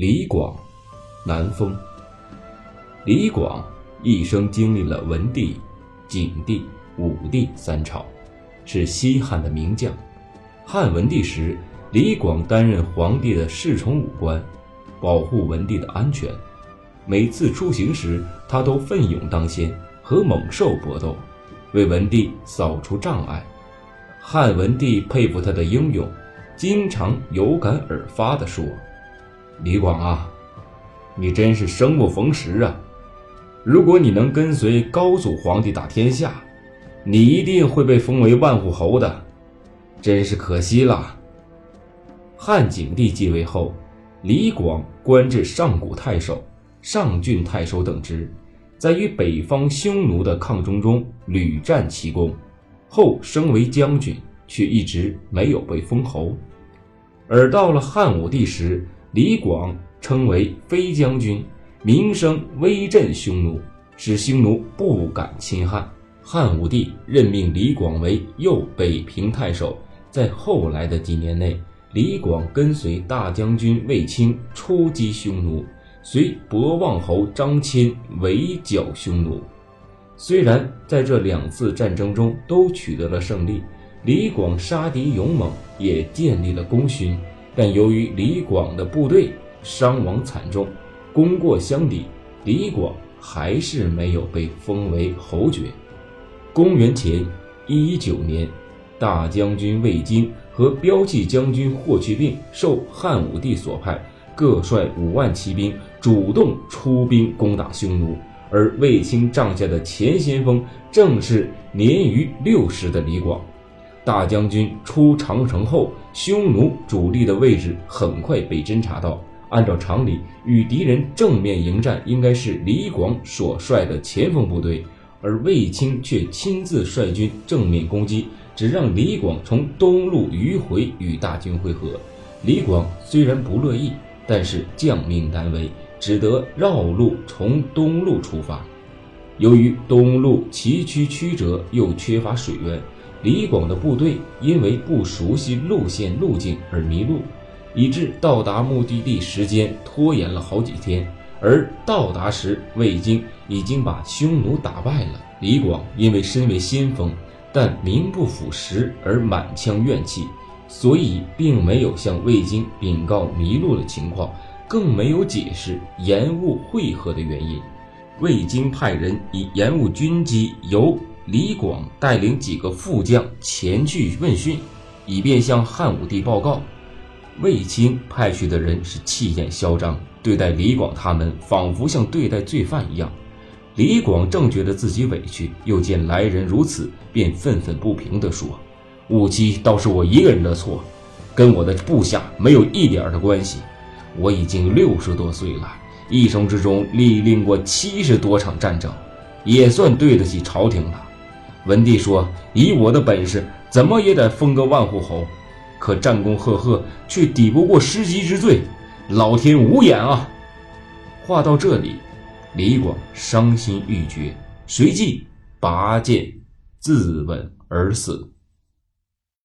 李广，南风。李广一生经历了文帝、景帝、武帝三朝，是西汉的名将。汉文帝时，李广担任皇帝的侍从武官，保护文帝的安全。每次出行时，他都奋勇当先，和猛兽搏斗，为文帝扫除障碍。汉文帝佩服他的英勇，经常有感而发地说。李广啊，你真是生不逢时啊！如果你能跟随高祖皇帝打天下，你一定会被封为万户侯的，真是可惜了。汉景帝继位后，李广官至上古太守、上郡太守等职，在与北方匈奴的抗争中屡战奇功，后升为将军，却一直没有被封侯。而到了汉武帝时，李广称为飞将军，名声威震匈奴，使匈奴不敢侵汉。汉武帝任命李广为右北平太守。在后来的几年内，李广跟随大将军卫青出击匈奴，随博望侯张骞围剿匈奴。虽然在这两次战争中都取得了胜利，李广杀敌勇猛，也建立了功勋。但由于李广的部队伤亡惨重，功过相抵，李广还是没有被封为侯爵。公元前一一九年，大将军魏京和骠骑将军霍去病受汉武帝所派，各率五万骑兵主动出兵攻打匈奴，而卫青帐下的前先锋正是年逾六十的李广。大将军出长城后，匈奴主力的位置很快被侦察到。按照常理，与敌人正面迎战应该是李广所率的前锋部队，而卫青却亲自率军正面攻击，只让李广从东路迂回与大军会合。李广虽然不乐意，但是将命难违，只得绕路从东路出发。由于东路崎岖曲折，又缺乏水源。李广的部队因为不熟悉路线路径而迷路，以致到达目的地时间拖延了好几天。而到达时，魏京已经把匈奴打败了。李广因为身为先锋，但名不副实而满腔怨气，所以并没有向魏京禀告迷路的情况，更没有解释延误会合的原因。魏京派人以延误军机由。李广带领几个副将前去问讯，以便向汉武帝报告。卫青派去的人是气焰嚣张，对待李广他们仿佛像对待罪犯一样。李广正觉得自己委屈，又见来人如此，便愤愤不平地说：“误击倒是我一个人的错，跟我的部下没有一点的关系。我已经六十多岁了，一生之中历练过七十多场战争，也算对得起朝廷了。”文帝说：“以我的本事，怎么也得封个万户侯，可战功赫赫，却抵不过失级之罪，老天无眼啊！”话到这里，李广伤心欲绝，随即拔剑自刎而死。